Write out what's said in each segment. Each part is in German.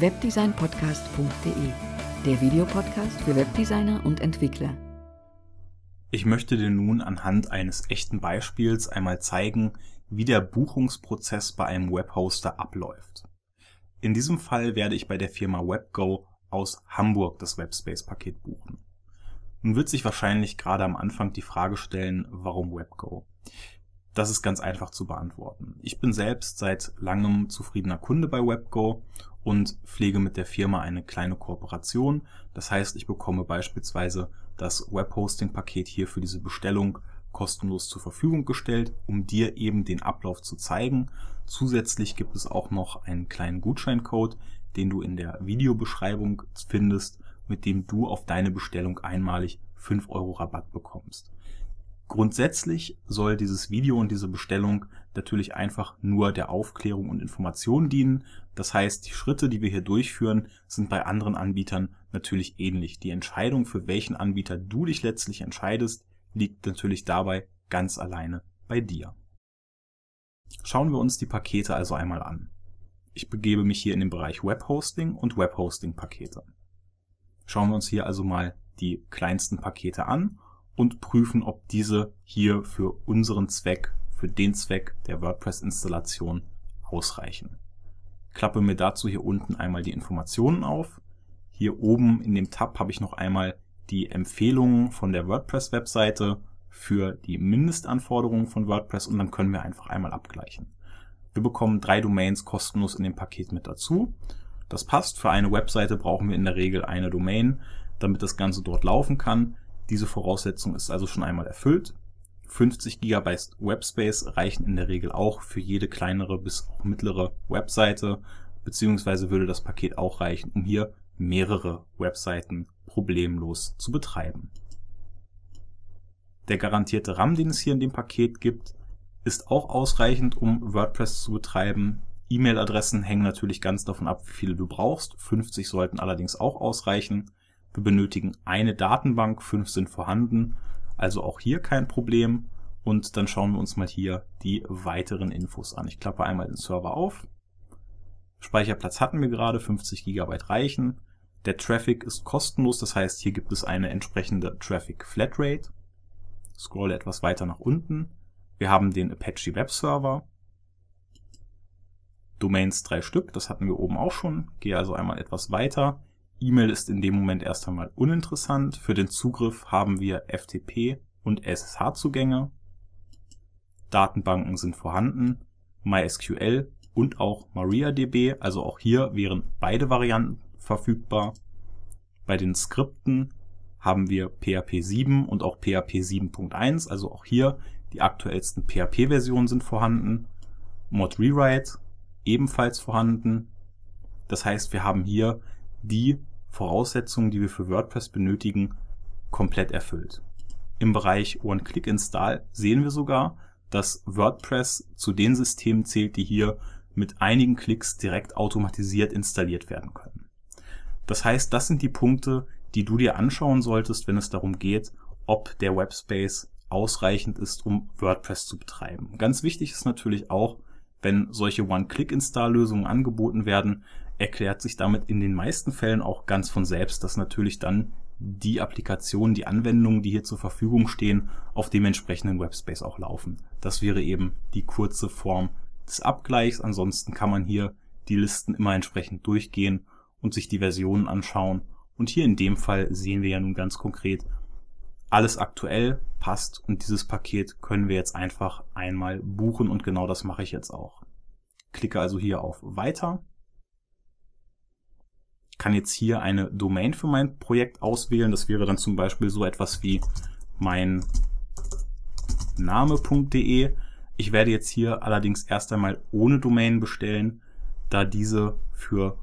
webdesignpodcast.de, der Videopodcast für Webdesigner und Entwickler. Ich möchte dir nun anhand eines echten Beispiels einmal zeigen, wie der Buchungsprozess bei einem Webhoster abläuft. In diesem Fall werde ich bei der Firma WebGo aus Hamburg das Webspace-Paket buchen. Nun wird sich wahrscheinlich gerade am Anfang die Frage stellen, warum WebGo? Das ist ganz einfach zu beantworten. Ich bin selbst seit langem zufriedener Kunde bei WebGo und pflege mit der Firma eine kleine Kooperation. Das heißt, ich bekomme beispielsweise das Webhosting-Paket hier für diese Bestellung kostenlos zur Verfügung gestellt, um dir eben den Ablauf zu zeigen. Zusätzlich gibt es auch noch einen kleinen Gutscheincode, den du in der Videobeschreibung findest, mit dem du auf deine Bestellung einmalig 5 Euro Rabatt bekommst. Grundsätzlich soll dieses Video und diese Bestellung natürlich einfach nur der Aufklärung und Information dienen. Das heißt, die Schritte, die wir hier durchführen, sind bei anderen Anbietern natürlich ähnlich. Die Entscheidung, für welchen Anbieter du dich letztlich entscheidest, liegt natürlich dabei ganz alleine bei dir. Schauen wir uns die Pakete also einmal an. Ich begebe mich hier in den Bereich Webhosting und Webhosting-Pakete. Schauen wir uns hier also mal die kleinsten Pakete an und prüfen, ob diese hier für unseren Zweck, für den Zweck der WordPress-Installation ausreichen. Klappe mir dazu hier unten einmal die Informationen auf. Hier oben in dem Tab habe ich noch einmal die Empfehlungen von der WordPress-Webseite für die Mindestanforderungen von WordPress und dann können wir einfach einmal abgleichen. Wir bekommen drei Domains kostenlos in dem Paket mit dazu. Das passt. Für eine Webseite brauchen wir in der Regel eine Domain, damit das Ganze dort laufen kann. Diese Voraussetzung ist also schon einmal erfüllt. 50 GB Webspace reichen in der Regel auch für jede kleinere bis auch mittlere Webseite, beziehungsweise würde das Paket auch reichen, um hier mehrere Webseiten problemlos zu betreiben. Der garantierte RAM, den es hier in dem Paket gibt, ist auch ausreichend, um WordPress zu betreiben. E-Mail-Adressen hängen natürlich ganz davon ab, wie viele du brauchst. 50 sollten allerdings auch ausreichen. Wir benötigen eine Datenbank, fünf sind vorhanden, also auch hier kein Problem. Und dann schauen wir uns mal hier die weiteren Infos an. Ich klappe einmal den Server auf. Speicherplatz hatten wir gerade, 50 GB reichen. Der Traffic ist kostenlos, das heißt, hier gibt es eine entsprechende Traffic Flatrate. Scroll etwas weiter nach unten. Wir haben den Apache Web Server. Domains drei Stück, das hatten wir oben auch schon. Gehe also einmal etwas weiter. E-Mail ist in dem Moment erst einmal uninteressant. Für den Zugriff haben wir FTP und SSH-Zugänge. Datenbanken sind vorhanden, MySQL und auch MariaDB, also auch hier wären beide Varianten verfügbar. Bei den Skripten haben wir PHP 7 und auch PHP 7.1, also auch hier die aktuellsten PHP-Versionen sind vorhanden. Mod Rewrite ebenfalls vorhanden. Das heißt, wir haben hier die Voraussetzungen, die wir für WordPress benötigen, komplett erfüllt. Im Bereich One-Click-Install sehen wir sogar, dass WordPress zu den Systemen zählt, die hier mit einigen Klicks direkt automatisiert installiert werden können. Das heißt, das sind die Punkte, die du dir anschauen solltest, wenn es darum geht, ob der Webspace ausreichend ist, um WordPress zu betreiben. Ganz wichtig ist natürlich auch, wenn solche One-Click-Install-Lösungen angeboten werden, erklärt sich damit in den meisten Fällen auch ganz von selbst, dass natürlich dann die Applikationen, die Anwendungen, die hier zur Verfügung stehen, auf dem entsprechenden Webspace auch laufen. Das wäre eben die kurze Form des Abgleichs. Ansonsten kann man hier die Listen immer entsprechend durchgehen und sich die Versionen anschauen. Und hier in dem Fall sehen wir ja nun ganz konkret, alles aktuell passt und dieses Paket können wir jetzt einfach einmal buchen und genau das mache ich jetzt auch. Klicke also hier auf Weiter kann jetzt hier eine Domain für mein Projekt auswählen. Das wäre dann zum Beispiel so etwas wie mein Name.de. Ich werde jetzt hier allerdings erst einmal ohne Domain bestellen, da diese für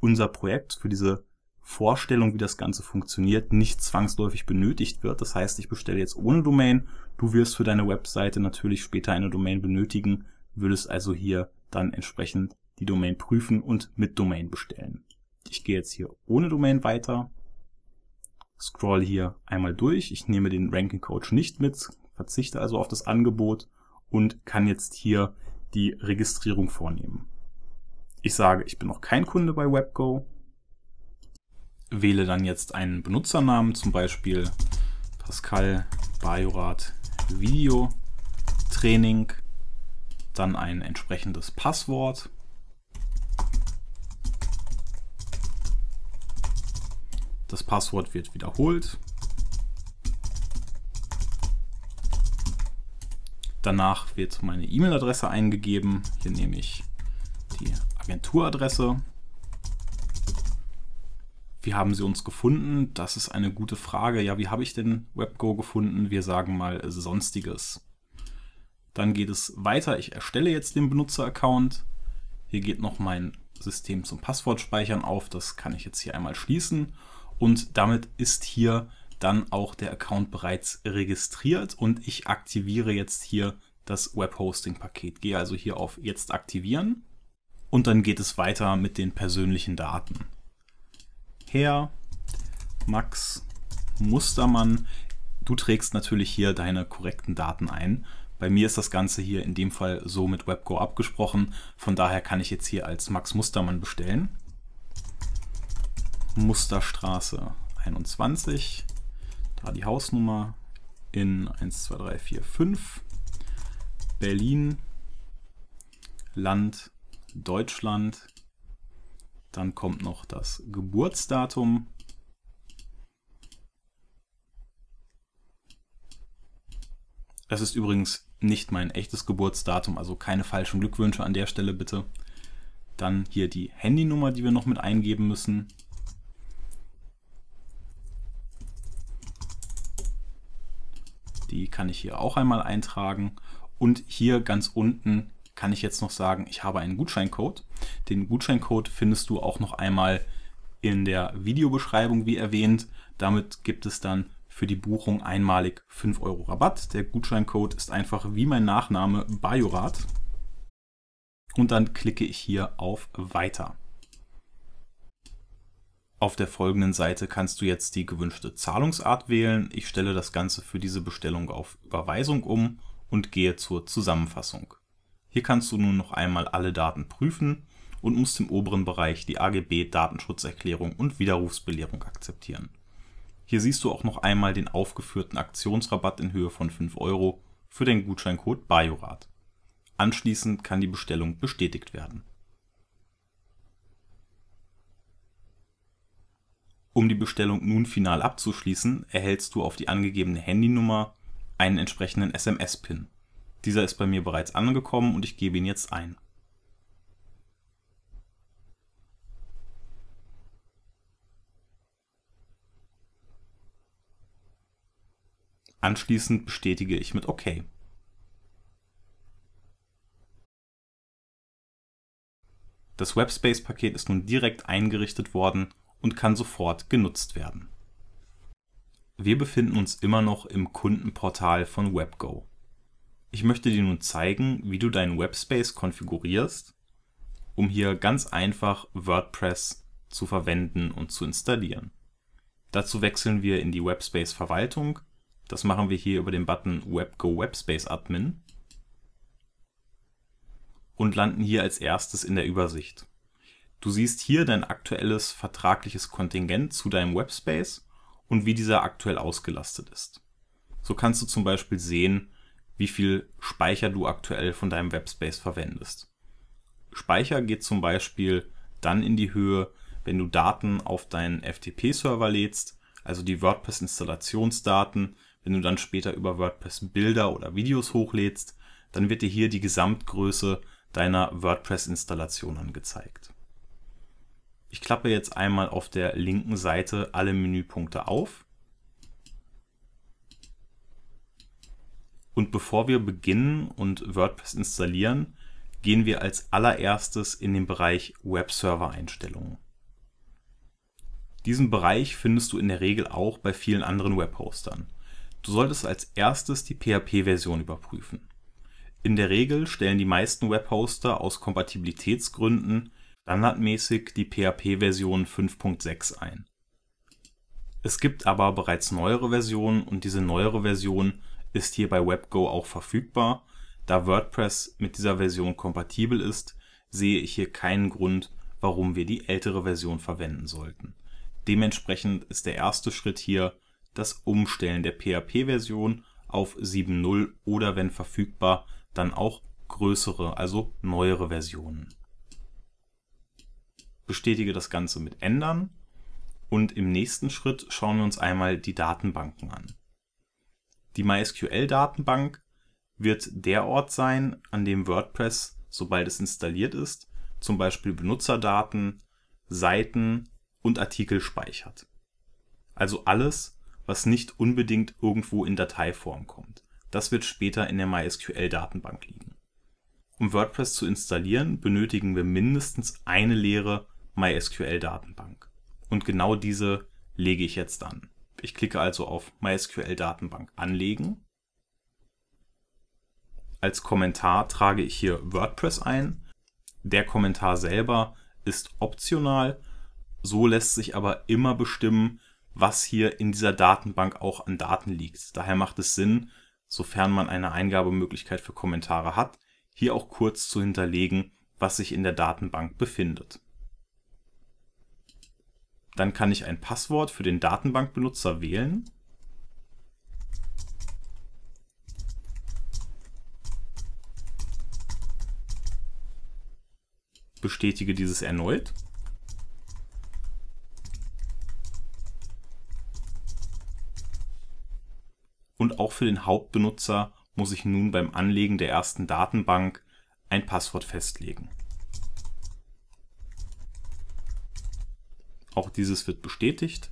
unser Projekt, für diese Vorstellung, wie das Ganze funktioniert, nicht zwangsläufig benötigt wird. Das heißt, ich bestelle jetzt ohne Domain. Du wirst für deine Webseite natürlich später eine Domain benötigen, würdest also hier dann entsprechend die Domain prüfen und mit Domain bestellen. Ich gehe jetzt hier ohne Domain weiter, scroll hier einmal durch. Ich nehme den Ranking Coach nicht mit, verzichte also auf das Angebot und kann jetzt hier die Registrierung vornehmen. Ich sage, ich bin noch kein Kunde bei WebGo. Wähle dann jetzt einen Benutzernamen, zum Beispiel Pascal Bajorat Video Training, dann ein entsprechendes Passwort. Das Passwort wird wiederholt. Danach wird meine E-Mail-Adresse eingegeben. Hier nehme ich die Agenturadresse. Wie haben Sie uns gefunden? Das ist eine gute Frage. Ja, wie habe ich denn WebGo gefunden? Wir sagen mal Sonstiges. Dann geht es weiter. Ich erstelle jetzt den Benutzeraccount. Hier geht noch mein System zum Passwortspeichern auf. Das kann ich jetzt hier einmal schließen. Und damit ist hier dann auch der Account bereits registriert und ich aktiviere jetzt hier das Webhosting-Paket. Gehe also hier auf Jetzt aktivieren und dann geht es weiter mit den persönlichen Daten. Herr Max Mustermann, du trägst natürlich hier deine korrekten Daten ein. Bei mir ist das Ganze hier in dem Fall so mit WebGo abgesprochen. Von daher kann ich jetzt hier als Max Mustermann bestellen. Musterstraße 21 da die Hausnummer in 1, 2, 3, 4, 5. Berlin, Land, Deutschland. Dann kommt noch das Geburtsdatum. Es ist übrigens nicht mein echtes Geburtsdatum, also keine falschen Glückwünsche an der Stelle bitte. Dann hier die Handynummer, die wir noch mit eingeben müssen. Die kann ich hier auch einmal eintragen. Und hier ganz unten kann ich jetzt noch sagen, ich habe einen Gutscheincode. Den Gutscheincode findest du auch noch einmal in der Videobeschreibung, wie erwähnt. Damit gibt es dann für die Buchung einmalig 5 Euro Rabatt. Der Gutscheincode ist einfach wie mein Nachname Bajorat. Und dann klicke ich hier auf Weiter. Auf der folgenden Seite kannst du jetzt die gewünschte Zahlungsart wählen. Ich stelle das Ganze für diese Bestellung auf Überweisung um und gehe zur Zusammenfassung. Hier kannst du nun noch einmal alle Daten prüfen und musst im oberen Bereich die AGB Datenschutzerklärung und Widerrufsbelehrung akzeptieren. Hier siehst du auch noch einmal den aufgeführten Aktionsrabatt in Höhe von 5 Euro für den Gutscheincode BAJORAT. Anschließend kann die Bestellung bestätigt werden. Um die Bestellung nun final abzuschließen, erhältst du auf die angegebene Handynummer einen entsprechenden SMS-Pin. Dieser ist bei mir bereits angekommen und ich gebe ihn jetzt ein. Anschließend bestätige ich mit OK. Das Webspace-Paket ist nun direkt eingerichtet worden und kann sofort genutzt werden. Wir befinden uns immer noch im Kundenportal von WebGo. Ich möchte dir nun zeigen, wie du deinen Webspace konfigurierst, um hier ganz einfach WordPress zu verwenden und zu installieren. Dazu wechseln wir in die Webspace Verwaltung. Das machen wir hier über den Button WebGo Webspace Admin und landen hier als erstes in der Übersicht. Du siehst hier dein aktuelles vertragliches Kontingent zu deinem Webspace und wie dieser aktuell ausgelastet ist. So kannst du zum Beispiel sehen, wie viel Speicher du aktuell von deinem Webspace verwendest. Speicher geht zum Beispiel dann in die Höhe, wenn du Daten auf deinen FTP-Server lädst, also die WordPress-Installationsdaten. Wenn du dann später über WordPress Bilder oder Videos hochlädst, dann wird dir hier die Gesamtgröße deiner WordPress-Installation angezeigt. Ich klappe jetzt einmal auf der linken Seite alle Menüpunkte auf. Und bevor wir beginnen und WordPress installieren, gehen wir als allererstes in den Bereich Webserver-Einstellungen. Diesen Bereich findest du in der Regel auch bei vielen anderen Webhostern. Du solltest als erstes die PHP-Version überprüfen. In der Regel stellen die meisten Webhoster aus Kompatibilitätsgründen standardmäßig die PHP-Version 5.6 ein. Es gibt aber bereits neuere Versionen und diese neuere Version ist hier bei WebGo auch verfügbar. Da WordPress mit dieser Version kompatibel ist, sehe ich hier keinen Grund, warum wir die ältere Version verwenden sollten. Dementsprechend ist der erste Schritt hier das Umstellen der PHP-Version auf 7.0 oder wenn verfügbar dann auch größere, also neuere Versionen. Bestätige das Ganze mit Ändern und im nächsten Schritt schauen wir uns einmal die Datenbanken an. Die MySQL-Datenbank wird der Ort sein, an dem WordPress, sobald es installiert ist, zum Beispiel Benutzerdaten, Seiten und Artikel speichert. Also alles, was nicht unbedingt irgendwo in Dateiform kommt. Das wird später in der MySQL-Datenbank liegen. Um WordPress zu installieren, benötigen wir mindestens eine leere MySQL-Datenbank. Und genau diese lege ich jetzt an. Ich klicke also auf MySQL-Datenbank anlegen. Als Kommentar trage ich hier WordPress ein. Der Kommentar selber ist optional. So lässt sich aber immer bestimmen, was hier in dieser Datenbank auch an Daten liegt. Daher macht es Sinn, sofern man eine Eingabemöglichkeit für Kommentare hat, hier auch kurz zu hinterlegen, was sich in der Datenbank befindet. Dann kann ich ein Passwort für den Datenbankbenutzer wählen. Bestätige dieses erneut. Und auch für den Hauptbenutzer muss ich nun beim Anlegen der ersten Datenbank ein Passwort festlegen. Auch dieses wird bestätigt.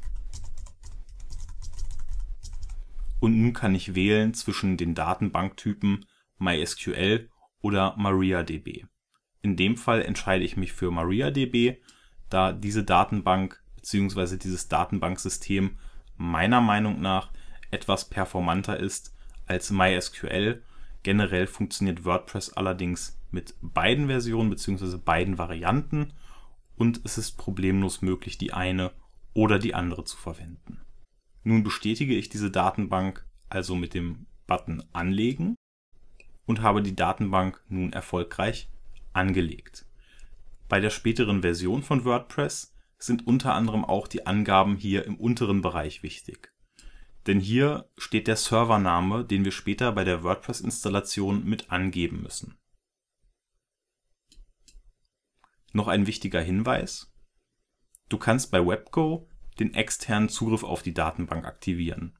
Und nun kann ich wählen zwischen den Datenbanktypen MySQL oder MariaDB. In dem Fall entscheide ich mich für MariaDB, da diese Datenbank bzw. dieses Datenbanksystem meiner Meinung nach etwas performanter ist als MySQL. Generell funktioniert WordPress allerdings mit beiden Versionen bzw. beiden Varianten und es ist problemlos möglich, die eine oder die andere zu verwenden. Nun bestätige ich diese Datenbank also mit dem Button Anlegen und habe die Datenbank nun erfolgreich angelegt. Bei der späteren Version von WordPress sind unter anderem auch die Angaben hier im unteren Bereich wichtig. Denn hier steht der Servername, den wir später bei der WordPress-Installation mit angeben müssen. Noch ein wichtiger Hinweis. Du kannst bei WebGo den externen Zugriff auf die Datenbank aktivieren.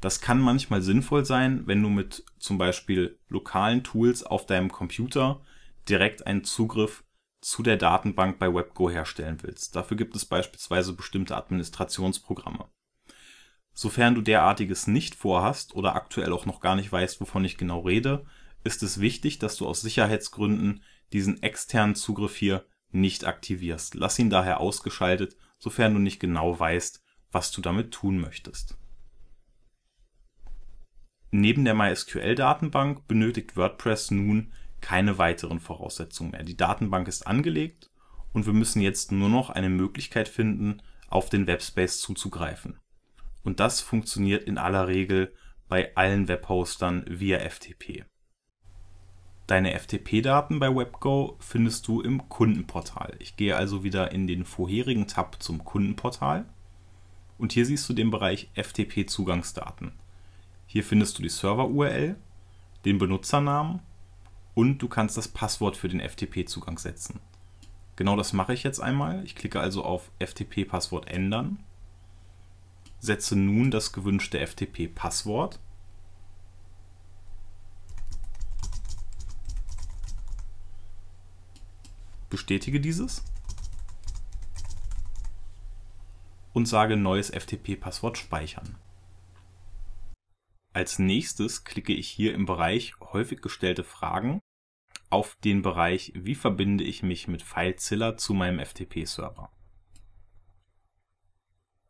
Das kann manchmal sinnvoll sein, wenn du mit zum Beispiel lokalen Tools auf deinem Computer direkt einen Zugriff zu der Datenbank bei WebGo herstellen willst. Dafür gibt es beispielsweise bestimmte Administrationsprogramme. Sofern du derartiges nicht vorhast oder aktuell auch noch gar nicht weißt, wovon ich genau rede, ist es wichtig, dass du aus Sicherheitsgründen diesen externen Zugriff hier nicht aktivierst. Lass ihn daher ausgeschaltet, sofern du nicht genau weißt, was du damit tun möchtest. Neben der MySQL-Datenbank benötigt WordPress nun keine weiteren Voraussetzungen mehr. Die Datenbank ist angelegt und wir müssen jetzt nur noch eine Möglichkeit finden, auf den Webspace zuzugreifen. Und das funktioniert in aller Regel bei allen Webhostern via FTP. Deine FTP-Daten bei WebGo findest du im Kundenportal. Ich gehe also wieder in den vorherigen Tab zum Kundenportal und hier siehst du den Bereich FTP-Zugangsdaten. Hier findest du die Server-URL, den Benutzernamen und du kannst das Passwort für den FTP-Zugang setzen. Genau das mache ich jetzt einmal. Ich klicke also auf FTP-Passwort ändern, setze nun das gewünschte FTP-Passwort bestätige dieses und sage neues FTP-Passwort speichern. Als nächstes klicke ich hier im Bereich häufig gestellte Fragen auf den Bereich Wie verbinde ich mich mit FileZilla zu meinem FTP-Server.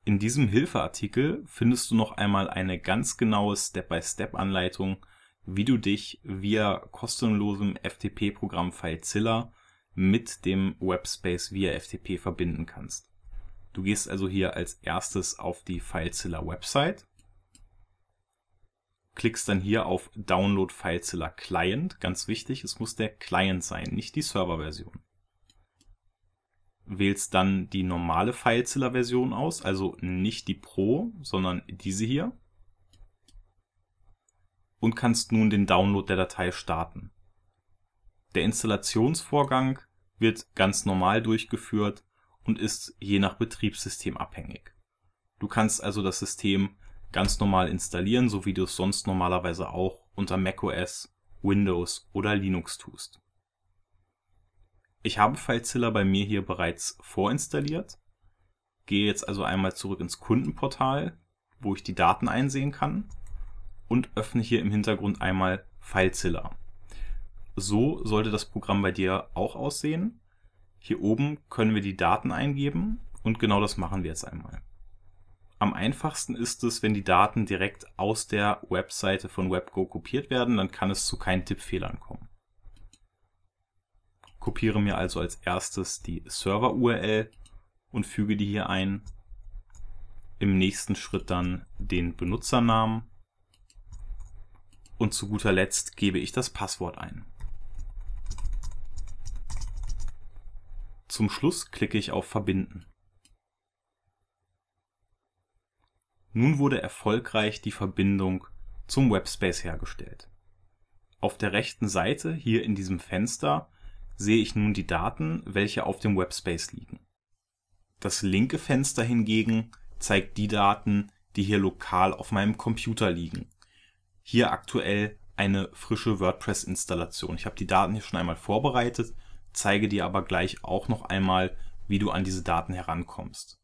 In diesem Hilfeartikel findest du noch einmal eine ganz genaue Step-by-Step-Anleitung, wie du dich via kostenlosem FTP-Programm FileZilla mit dem Webspace via FTP verbinden kannst. Du gehst also hier als erstes auf die FileZilla Website, klickst dann hier auf Download FileZilla Client. Ganz wichtig, es muss der Client sein, nicht die Serverversion. wählst dann die normale FileZilla-Version aus, also nicht die Pro, sondern diese hier. Und kannst nun den Download der Datei starten. Der Installationsvorgang wird ganz normal durchgeführt und ist je nach Betriebssystem abhängig. Du kannst also das System ganz normal installieren, so wie du es sonst normalerweise auch unter macOS, Windows oder Linux tust. Ich habe FileZilla bei mir hier bereits vorinstalliert, gehe jetzt also einmal zurück ins Kundenportal, wo ich die Daten einsehen kann und öffne hier im Hintergrund einmal FileZilla. So sollte das Programm bei dir auch aussehen. Hier oben können wir die Daten eingeben und genau das machen wir jetzt einmal. Am einfachsten ist es, wenn die Daten direkt aus der Webseite von WebGo kopiert werden, dann kann es zu keinen Tippfehlern kommen kopiere mir also als erstes die Server-URL und füge die hier ein. Im nächsten Schritt dann den Benutzernamen und zu guter Letzt gebe ich das Passwort ein. Zum Schluss klicke ich auf Verbinden. Nun wurde erfolgreich die Verbindung zum Webspace hergestellt. Auf der rechten Seite hier in diesem Fenster sehe ich nun die Daten, welche auf dem Webspace liegen. Das linke Fenster hingegen zeigt die Daten, die hier lokal auf meinem Computer liegen. Hier aktuell eine frische WordPress-Installation. Ich habe die Daten hier schon einmal vorbereitet, zeige dir aber gleich auch noch einmal, wie du an diese Daten herankommst.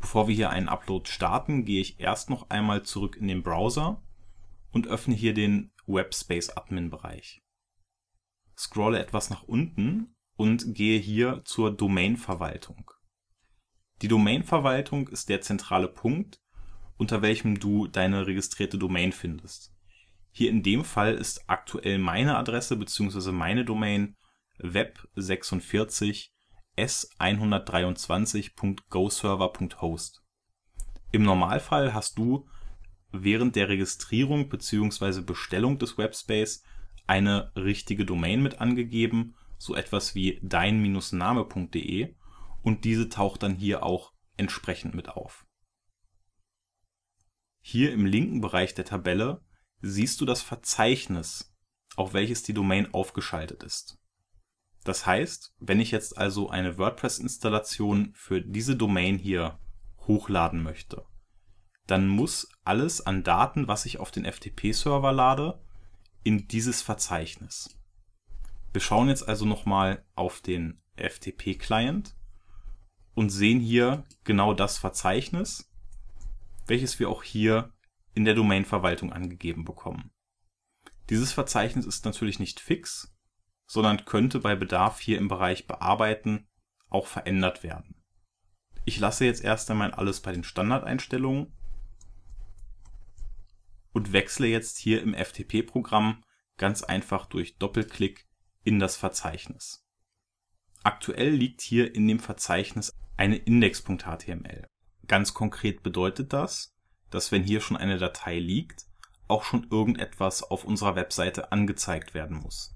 Bevor wir hier einen Upload starten, gehe ich erst noch einmal zurück in den Browser und öffne hier den Webspace Admin Bereich scrolle etwas nach unten und gehe hier zur Domainverwaltung. Die Domainverwaltung ist der zentrale Punkt, unter welchem du deine registrierte Domain findest. Hier in dem Fall ist aktuell meine Adresse bzw. meine Domain web46 s123.goserver.host. Im Normalfall hast du während der Registrierung bzw. Bestellung des Webspace eine richtige Domain mit angegeben, so etwas wie dein-name.de und diese taucht dann hier auch entsprechend mit auf. Hier im linken Bereich der Tabelle siehst du das Verzeichnis, auf welches die Domain aufgeschaltet ist. Das heißt, wenn ich jetzt also eine WordPress-Installation für diese Domain hier hochladen möchte, dann muss alles an Daten, was ich auf den FTP-Server lade, in dieses Verzeichnis. Wir schauen jetzt also nochmal auf den FTP-Client und sehen hier genau das Verzeichnis, welches wir auch hier in der Domainverwaltung angegeben bekommen. Dieses Verzeichnis ist natürlich nicht fix, sondern könnte bei Bedarf hier im Bereich Bearbeiten auch verändert werden. Ich lasse jetzt erst einmal alles bei den Standardeinstellungen und wechsle jetzt hier im FTP-Programm ganz einfach durch Doppelklick in das Verzeichnis. Aktuell liegt hier in dem Verzeichnis eine index.html. Ganz konkret bedeutet das, dass wenn hier schon eine Datei liegt, auch schon irgendetwas auf unserer Webseite angezeigt werden muss.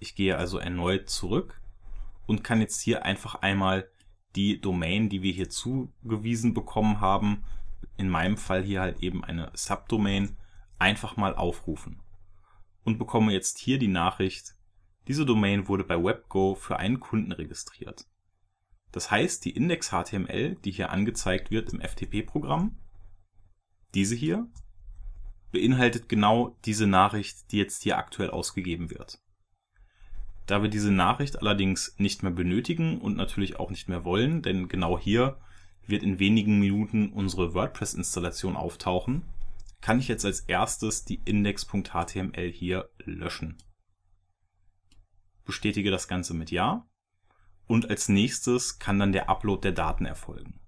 Ich gehe also erneut zurück und kann jetzt hier einfach einmal die Domain, die wir hier zugewiesen bekommen haben, in meinem Fall hier halt eben eine Subdomain, einfach mal aufrufen und bekomme jetzt hier die Nachricht, diese Domain wurde bei WebGo für einen Kunden registriert. Das heißt, die Index.html, die hier angezeigt wird im FTP-Programm, diese hier, beinhaltet genau diese Nachricht, die jetzt hier aktuell ausgegeben wird. Da wir diese Nachricht allerdings nicht mehr benötigen und natürlich auch nicht mehr wollen, denn genau hier wird in wenigen Minuten unsere WordPress-Installation auftauchen, kann ich jetzt als erstes die index.html hier löschen. Bestätige das Ganze mit Ja und als nächstes kann dann der Upload der Daten erfolgen.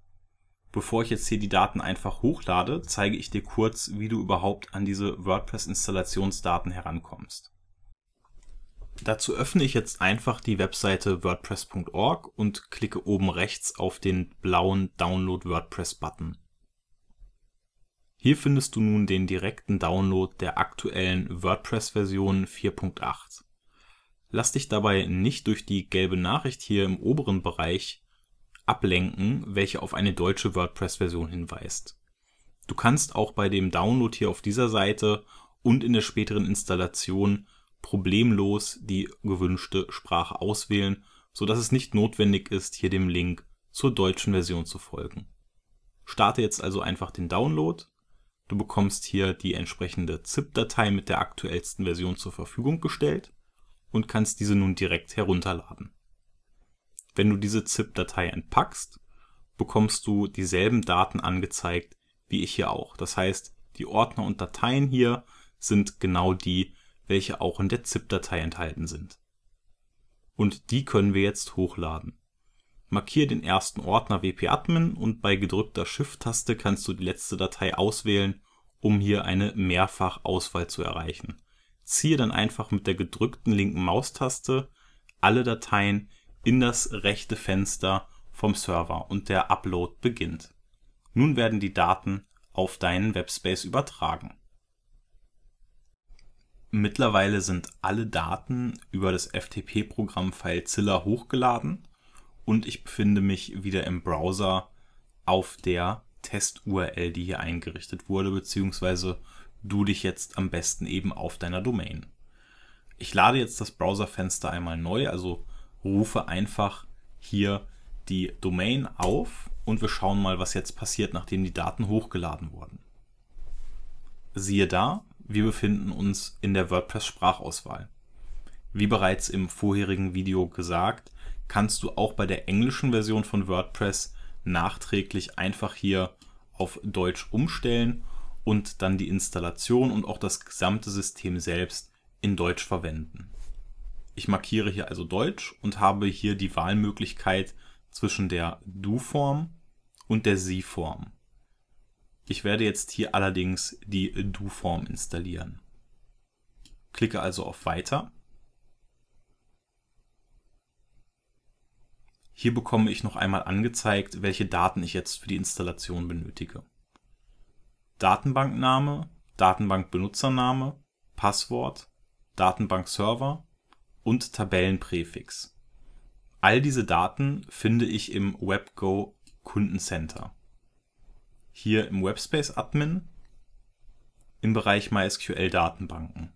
Bevor ich jetzt hier die Daten einfach hochlade, zeige ich dir kurz, wie du überhaupt an diese WordPress-Installationsdaten herankommst. Dazu öffne ich jetzt einfach die Webseite wordpress.org und klicke oben rechts auf den blauen Download WordPress Button. Hier findest du nun den direkten Download der aktuellen WordPress-Version 4.8. Lass dich dabei nicht durch die gelbe Nachricht hier im oberen Bereich ablenken, welche auf eine deutsche WordPress-Version hinweist. Du kannst auch bei dem Download hier auf dieser Seite und in der späteren Installation problemlos die gewünschte Sprache auswählen, so dass es nicht notwendig ist, hier dem Link zur deutschen Version zu folgen. Starte jetzt also einfach den Download. Du bekommst hier die entsprechende ZIP-Datei mit der aktuellsten Version zur Verfügung gestellt und kannst diese nun direkt herunterladen. Wenn du diese ZIP-Datei entpackst, bekommst du dieselben Daten angezeigt wie ich hier auch. Das heißt, die Ordner und Dateien hier sind genau die, welche auch in der ZIP-Datei enthalten sind. Und die können wir jetzt hochladen. Markiere den ersten Ordner wp-admin und bei gedrückter Shift-Taste kannst du die letzte Datei auswählen, um hier eine Mehrfachauswahl zu erreichen. Ziehe dann einfach mit der gedrückten linken Maustaste alle Dateien in das rechte Fenster vom Server und der Upload beginnt. Nun werden die Daten auf deinen Webspace übertragen. Mittlerweile sind alle Daten über das FTP-Programm FileZilla hochgeladen und ich befinde mich wieder im Browser auf der Test-URL, die hier eingerichtet wurde, beziehungsweise du dich jetzt am besten eben auf deiner Domain. Ich lade jetzt das Browserfenster einmal neu, also rufe einfach hier die Domain auf und wir schauen mal, was jetzt passiert, nachdem die Daten hochgeladen wurden. Siehe da, wir befinden uns in der WordPress-Sprachauswahl. Wie bereits im vorherigen Video gesagt, kannst du auch bei der englischen Version von WordPress nachträglich einfach hier auf Deutsch umstellen und dann die Installation und auch das gesamte System selbst in Deutsch verwenden. Ich markiere hier also Deutsch und habe hier die Wahlmöglichkeit zwischen der Du-Form und der Sie-Form. Ich werde jetzt hier allerdings die Du-Form installieren. Klicke also auf Weiter. Hier bekomme ich noch einmal angezeigt, welche Daten ich jetzt für die Installation benötige. Datenbankname, Datenbankbenutzername, Passwort, Datenbankserver und Tabellenpräfix. All diese Daten finde ich im WebGo Kundencenter hier im Webspace Admin im Bereich MySQL Datenbanken.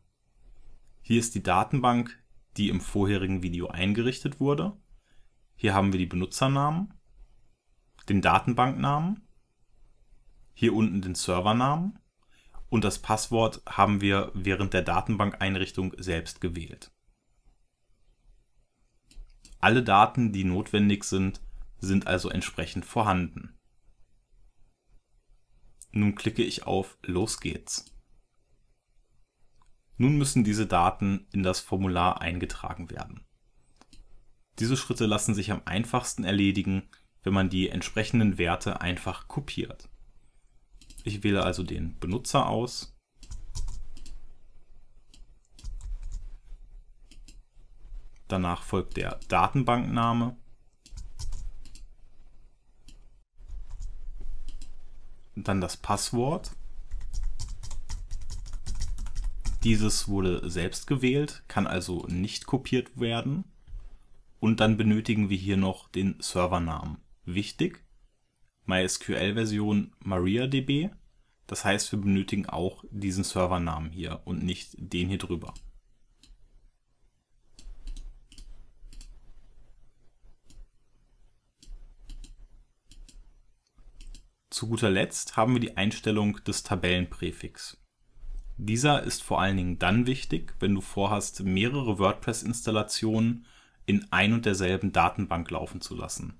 Hier ist die Datenbank, die im vorherigen Video eingerichtet wurde. Hier haben wir die Benutzernamen, den Datenbanknamen, hier unten den Servernamen und das Passwort haben wir während der Datenbankeinrichtung selbst gewählt. Alle Daten, die notwendig sind, sind also entsprechend vorhanden. Nun klicke ich auf Los geht's. Nun müssen diese Daten in das Formular eingetragen werden. Diese Schritte lassen sich am einfachsten erledigen, wenn man die entsprechenden Werte einfach kopiert. Ich wähle also den Benutzer aus. Danach folgt der Datenbankname. Dann das Passwort. Dieses wurde selbst gewählt, kann also nicht kopiert werden. Und dann benötigen wir hier noch den Servernamen. Wichtig, MySQL-Version MariaDB. Das heißt, wir benötigen auch diesen Servernamen hier und nicht den hier drüber. Zu guter Letzt haben wir die Einstellung des Tabellenpräfix. Dieser ist vor allen Dingen dann wichtig, wenn du vorhast, mehrere WordPress-Installationen in ein und derselben Datenbank laufen zu lassen.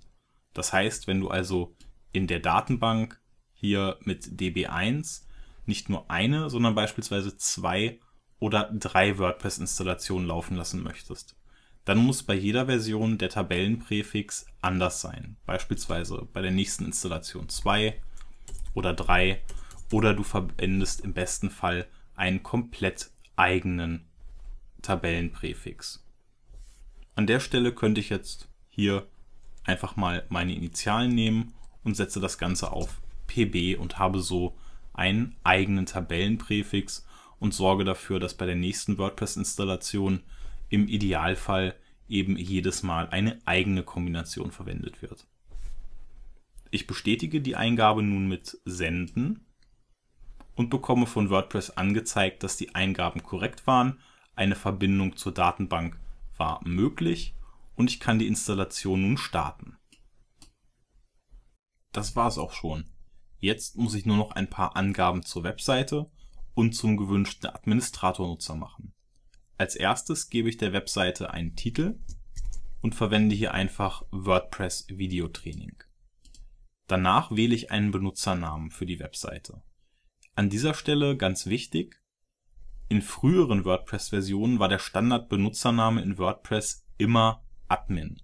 Das heißt, wenn du also in der Datenbank hier mit DB1 nicht nur eine, sondern beispielsweise zwei oder drei WordPress-Installationen laufen lassen möchtest, dann muss bei jeder Version der Tabellenpräfix anders sein. Beispielsweise bei der nächsten Installation 2, oder drei oder du verwendest im besten Fall einen komplett eigenen Tabellenpräfix. An der Stelle könnte ich jetzt hier einfach mal meine Initialen nehmen und setze das Ganze auf PB und habe so einen eigenen Tabellenpräfix und sorge dafür, dass bei der nächsten WordPress-Installation im Idealfall eben jedes Mal eine eigene Kombination verwendet wird. Ich bestätige die Eingabe nun mit Senden und bekomme von WordPress angezeigt, dass die Eingaben korrekt waren, eine Verbindung zur Datenbank war möglich und ich kann die Installation nun starten. Das war's auch schon. Jetzt muss ich nur noch ein paar Angaben zur Webseite und zum gewünschten Administratornutzer machen. Als erstes gebe ich der Webseite einen Titel und verwende hier einfach WordPress Videotraining. Danach wähle ich einen Benutzernamen für die Webseite. An dieser Stelle ganz wichtig, in früheren WordPress-Versionen war der Standard-Benutzername in WordPress immer Admin.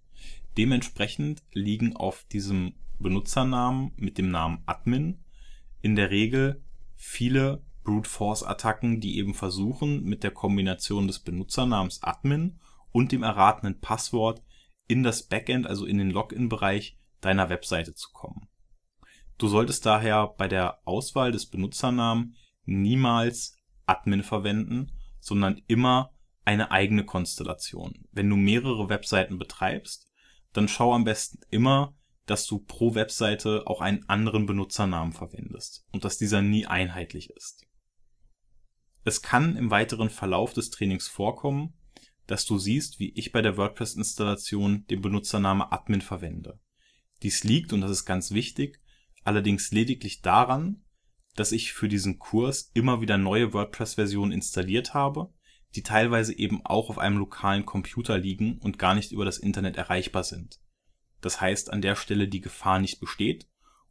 Dementsprechend liegen auf diesem Benutzernamen mit dem Namen Admin in der Regel viele Brute Force Attacken, die eben versuchen, mit der Kombination des Benutzernamens Admin und dem erratenen Passwort in das Backend, also in den Login-Bereich deiner Webseite zu kommen. Du solltest daher bei der Auswahl des Benutzernamen niemals Admin verwenden, sondern immer eine eigene Konstellation. Wenn du mehrere Webseiten betreibst, dann schau am besten immer, dass du pro Webseite auch einen anderen Benutzernamen verwendest und dass dieser nie einheitlich ist. Es kann im weiteren Verlauf des Trainings vorkommen, dass du siehst, wie ich bei der WordPress-Installation den Benutzernamen Admin verwende. Dies liegt, und das ist ganz wichtig, allerdings lediglich daran, dass ich für diesen Kurs immer wieder neue WordPress-Versionen installiert habe, die teilweise eben auch auf einem lokalen Computer liegen und gar nicht über das Internet erreichbar sind. Das heißt an der Stelle die Gefahr nicht besteht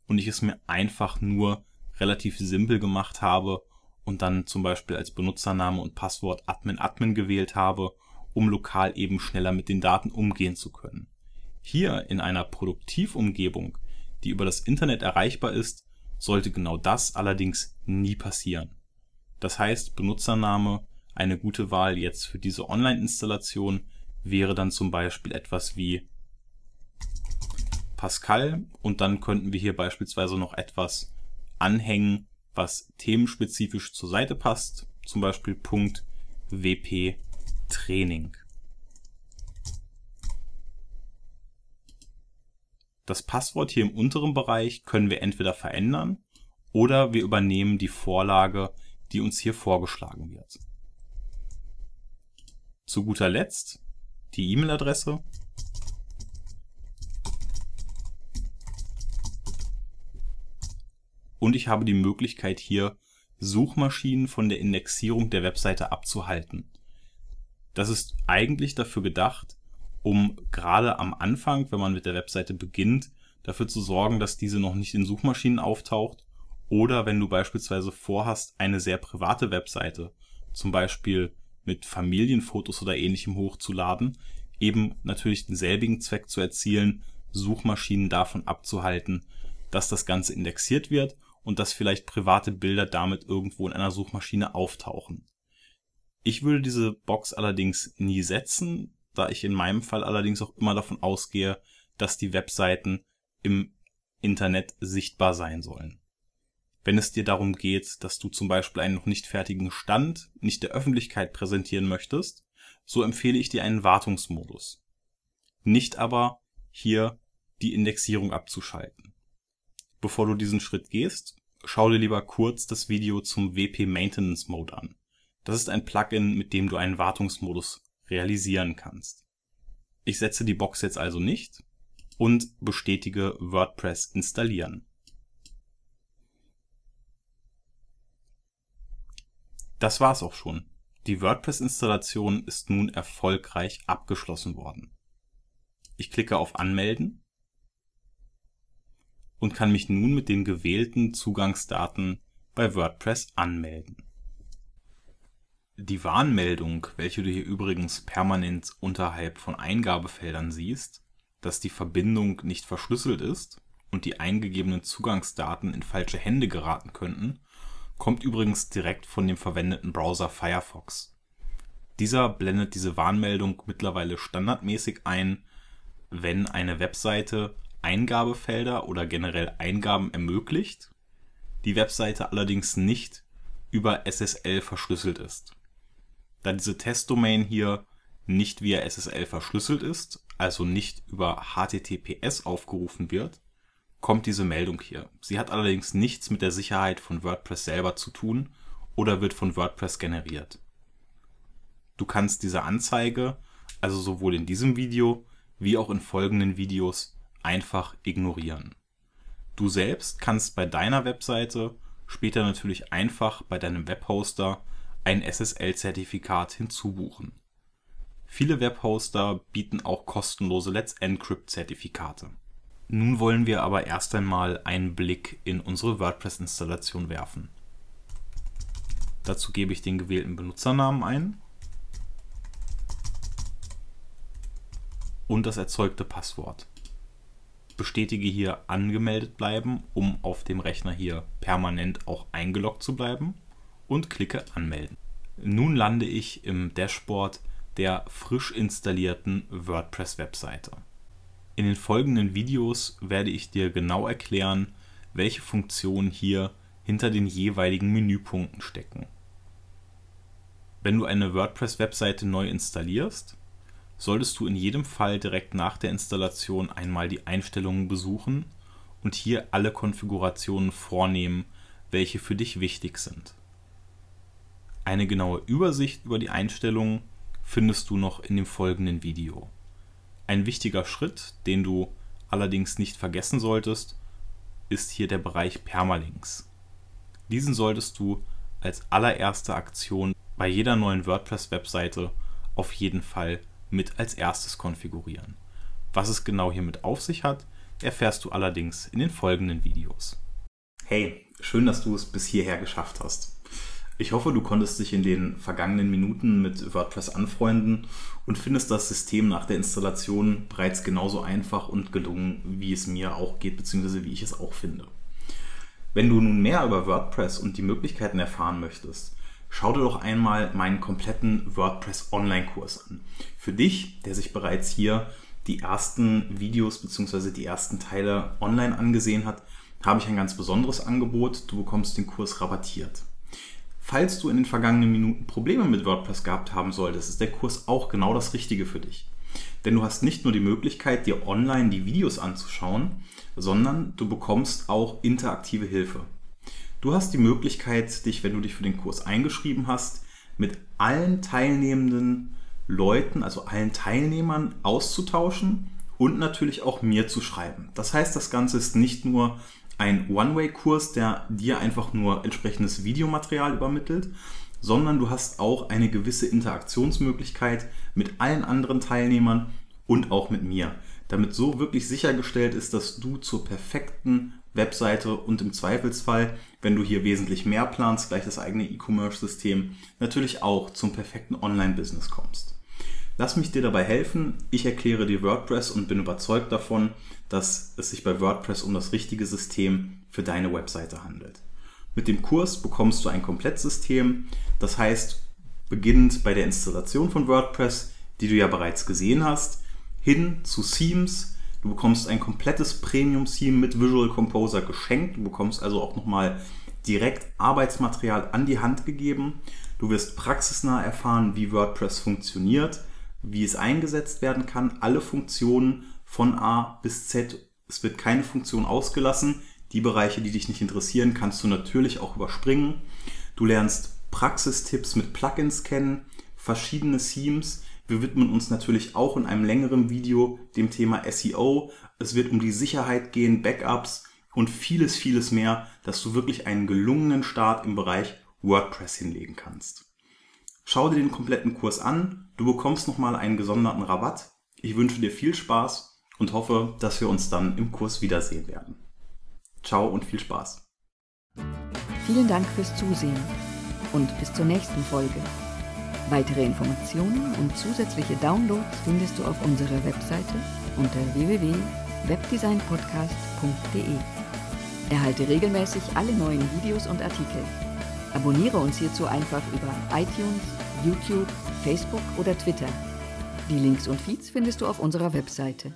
und ich es mir einfach nur relativ simpel gemacht habe und dann zum Beispiel als Benutzername und Passwort admin admin gewählt habe, um lokal eben schneller mit den Daten umgehen zu können. Hier in einer Produktivumgebung, die über das Internet erreichbar ist, sollte genau das allerdings nie passieren. Das heißt, Benutzername, eine gute Wahl jetzt für diese Online-Installation wäre dann zum Beispiel etwas wie Pascal und dann könnten wir hier beispielsweise noch etwas anhängen, was themenspezifisch zur Seite passt, zum Beispiel Punkt WP Training. Das Passwort hier im unteren Bereich können wir entweder verändern oder wir übernehmen die Vorlage, die uns hier vorgeschlagen wird. Zu guter Letzt die E-Mail-Adresse und ich habe die Möglichkeit hier Suchmaschinen von der Indexierung der Webseite abzuhalten. Das ist eigentlich dafür gedacht, um gerade am Anfang, wenn man mit der Webseite beginnt, dafür zu sorgen, dass diese noch nicht in Suchmaschinen auftaucht oder wenn du beispielsweise vorhast, eine sehr private Webseite, zum Beispiel mit Familienfotos oder ähnlichem hochzuladen, eben natürlich denselbigen Zweck zu erzielen, Suchmaschinen davon abzuhalten, dass das Ganze indexiert wird und dass vielleicht private Bilder damit irgendwo in einer Suchmaschine auftauchen. Ich würde diese Box allerdings nie setzen, da ich in meinem Fall allerdings auch immer davon ausgehe, dass die Webseiten im Internet sichtbar sein sollen. Wenn es dir darum geht, dass du zum Beispiel einen noch nicht fertigen Stand nicht der Öffentlichkeit präsentieren möchtest, so empfehle ich dir einen Wartungsmodus. Nicht aber hier die Indexierung abzuschalten. Bevor du diesen Schritt gehst, schau dir lieber kurz das Video zum WP Maintenance Mode an. Das ist ein Plugin, mit dem du einen Wartungsmodus realisieren kannst. Ich setze die Box jetzt also nicht und bestätige WordPress installieren. Das war's auch schon. Die WordPress-Installation ist nun erfolgreich abgeschlossen worden. Ich klicke auf Anmelden und kann mich nun mit den gewählten Zugangsdaten bei WordPress anmelden. Die Warnmeldung, welche du hier übrigens permanent unterhalb von Eingabefeldern siehst, dass die Verbindung nicht verschlüsselt ist und die eingegebenen Zugangsdaten in falsche Hände geraten könnten, kommt übrigens direkt von dem verwendeten Browser Firefox. Dieser blendet diese Warnmeldung mittlerweile standardmäßig ein, wenn eine Webseite Eingabefelder oder generell Eingaben ermöglicht, die Webseite allerdings nicht über SSL verschlüsselt ist. Da diese Testdomain hier nicht via SSL verschlüsselt ist, also nicht über HTTPS aufgerufen wird, kommt diese Meldung hier. Sie hat allerdings nichts mit der Sicherheit von WordPress selber zu tun oder wird von WordPress generiert. Du kannst diese Anzeige also sowohl in diesem Video wie auch in folgenden Videos einfach ignorieren. Du selbst kannst bei deiner Webseite später natürlich einfach bei deinem Webhoster ein SSL-Zertifikat hinzubuchen. Viele Webhoster bieten auch kostenlose Let's Encrypt-Zertifikate. Nun wollen wir aber erst einmal einen Blick in unsere WordPress-Installation werfen. Dazu gebe ich den gewählten Benutzernamen ein und das erzeugte Passwort. Bestätige hier angemeldet bleiben, um auf dem Rechner hier permanent auch eingeloggt zu bleiben und klicke anmelden. Nun lande ich im Dashboard der frisch installierten WordPress-Webseite. In den folgenden Videos werde ich dir genau erklären, welche Funktionen hier hinter den jeweiligen Menüpunkten stecken. Wenn du eine WordPress-Webseite neu installierst, solltest du in jedem Fall direkt nach der Installation einmal die Einstellungen besuchen und hier alle Konfigurationen vornehmen, welche für dich wichtig sind. Eine genaue Übersicht über die Einstellungen findest du noch in dem folgenden Video. Ein wichtiger Schritt, den du allerdings nicht vergessen solltest, ist hier der Bereich Permalinks. Diesen solltest du als allererste Aktion bei jeder neuen WordPress-Webseite auf jeden Fall mit als erstes konfigurieren. Was es genau hiermit auf sich hat, erfährst du allerdings in den folgenden Videos. Hey, schön, dass du es bis hierher geschafft hast. Ich hoffe, du konntest dich in den vergangenen Minuten mit WordPress anfreunden und findest das System nach der Installation bereits genauso einfach und gelungen, wie es mir auch geht, beziehungsweise wie ich es auch finde. Wenn du nun mehr über WordPress und die Möglichkeiten erfahren möchtest, schau dir doch einmal meinen kompletten WordPress Online-Kurs an. Für dich, der sich bereits hier die ersten Videos bzw. die ersten Teile online angesehen hat, habe ich ein ganz besonderes Angebot. Du bekommst den Kurs rabattiert. Falls du in den vergangenen Minuten Probleme mit WordPress gehabt haben solltest, ist der Kurs auch genau das Richtige für dich. Denn du hast nicht nur die Möglichkeit, dir online die Videos anzuschauen, sondern du bekommst auch interaktive Hilfe. Du hast die Möglichkeit, dich, wenn du dich für den Kurs eingeschrieben hast, mit allen teilnehmenden Leuten, also allen Teilnehmern auszutauschen und natürlich auch mir zu schreiben. Das heißt, das Ganze ist nicht nur ein One-Way-Kurs, der dir einfach nur entsprechendes Videomaterial übermittelt, sondern du hast auch eine gewisse Interaktionsmöglichkeit mit allen anderen Teilnehmern und auch mit mir, damit so wirklich sichergestellt ist, dass du zur perfekten Webseite und im Zweifelsfall, wenn du hier wesentlich mehr planst, gleich das eigene E-Commerce-System, natürlich auch zum perfekten Online-Business kommst. Lass mich dir dabei helfen. Ich erkläre dir WordPress und bin überzeugt davon, dass es sich bei WordPress um das richtige System für deine Webseite handelt. Mit dem Kurs bekommst du ein Komplettsystem, das heißt, beginnend bei der Installation von WordPress, die du ja bereits gesehen hast, hin zu Themes, Du bekommst ein komplettes Premium-Theme mit Visual Composer geschenkt. Du bekommst also auch nochmal direkt Arbeitsmaterial an die Hand gegeben. Du wirst praxisnah erfahren, wie WordPress funktioniert, wie es eingesetzt werden kann, alle Funktionen von A bis Z. Es wird keine Funktion ausgelassen. Die Bereiche, die dich nicht interessieren, kannst du natürlich auch überspringen. Du lernst Praxistipps mit Plugins kennen, verschiedene Themes, wir widmen uns natürlich auch in einem längeren Video dem Thema SEO. Es wird um die Sicherheit gehen, Backups und vieles, vieles mehr, dass du wirklich einen gelungenen Start im Bereich WordPress hinlegen kannst. Schau dir den kompletten Kurs an. Du bekommst nochmal einen gesonderten Rabatt. Ich wünsche dir viel Spaß und hoffe, dass wir uns dann im Kurs wiedersehen werden. Ciao und viel Spaß. Vielen Dank fürs Zusehen und bis zur nächsten Folge. Weitere Informationen und zusätzliche Downloads findest du auf unserer Webseite unter www.webdesignpodcast.de. Erhalte regelmäßig alle neuen Videos und Artikel. Abonniere uns hierzu einfach über iTunes, YouTube, Facebook oder Twitter. Die Links und Feeds findest du auf unserer Webseite.